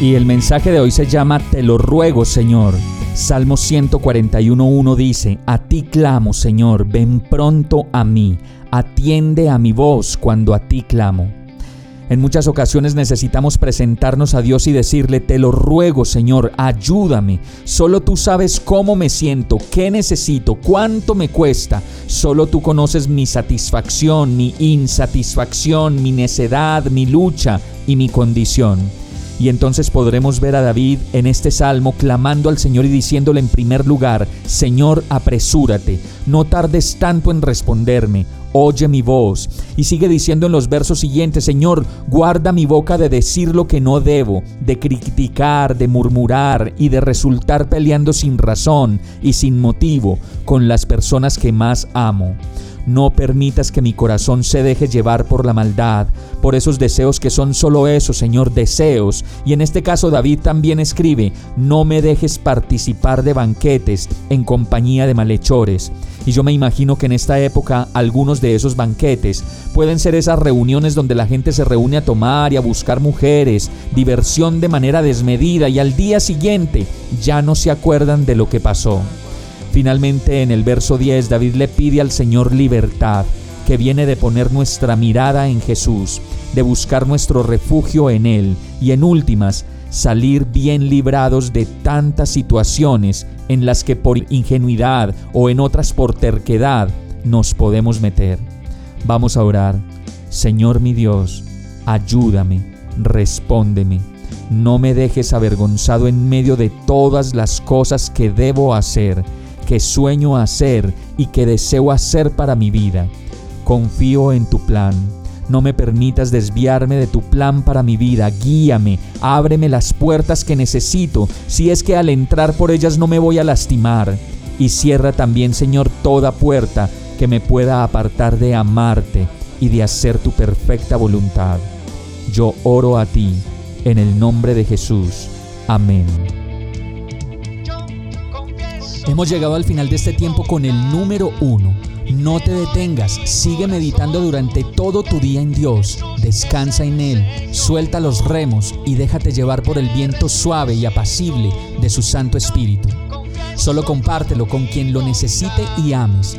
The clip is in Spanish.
Y el mensaje de hoy se llama Te lo ruego, Señor. Salmo 141.1 dice, A ti clamo, Señor, ven pronto a mí, atiende a mi voz cuando a ti clamo. En muchas ocasiones necesitamos presentarnos a Dios y decirle, te lo ruego Señor, ayúdame. Solo tú sabes cómo me siento, qué necesito, cuánto me cuesta. Solo tú conoces mi satisfacción, mi insatisfacción, mi necedad, mi lucha y mi condición. Y entonces podremos ver a David en este salmo clamando al Señor y diciéndole en primer lugar, Señor, apresúrate, no tardes tanto en responderme, oye mi voz. Y sigue diciendo en los versos siguientes, Señor, guarda mi boca de decir lo que no debo, de criticar, de murmurar y de resultar peleando sin razón y sin motivo con las personas que más amo. No permitas que mi corazón se deje llevar por la maldad, por esos deseos que son solo eso, Señor, deseos. Y en este caso David también escribe, no me dejes participar de banquetes en compañía de malhechores. Y yo me imagino que en esta época algunos de esos banquetes pueden ser esas reuniones donde la gente se reúne a tomar y a buscar mujeres, diversión de manera desmedida y al día siguiente ya no se acuerdan de lo que pasó. Finalmente en el verso 10 David le pide al Señor libertad, que viene de poner nuestra mirada en Jesús, de buscar nuestro refugio en Él y en últimas salir bien librados de tantas situaciones en las que por ingenuidad o en otras por terquedad nos podemos meter. Vamos a orar. Señor mi Dios, ayúdame, respóndeme. No me dejes avergonzado en medio de todas las cosas que debo hacer que sueño hacer y que deseo hacer para mi vida. Confío en tu plan. No me permitas desviarme de tu plan para mi vida. Guíame, ábreme las puertas que necesito, si es que al entrar por ellas no me voy a lastimar. Y cierra también, Señor, toda puerta que me pueda apartar de amarte y de hacer tu perfecta voluntad. Yo oro a ti, en el nombre de Jesús. Amén. Hemos llegado al final de este tiempo con el número uno. No te detengas, sigue meditando durante todo tu día en Dios, descansa en Él, suelta los remos y déjate llevar por el viento suave y apacible de su Santo Espíritu. Solo compártelo con quien lo necesite y ames.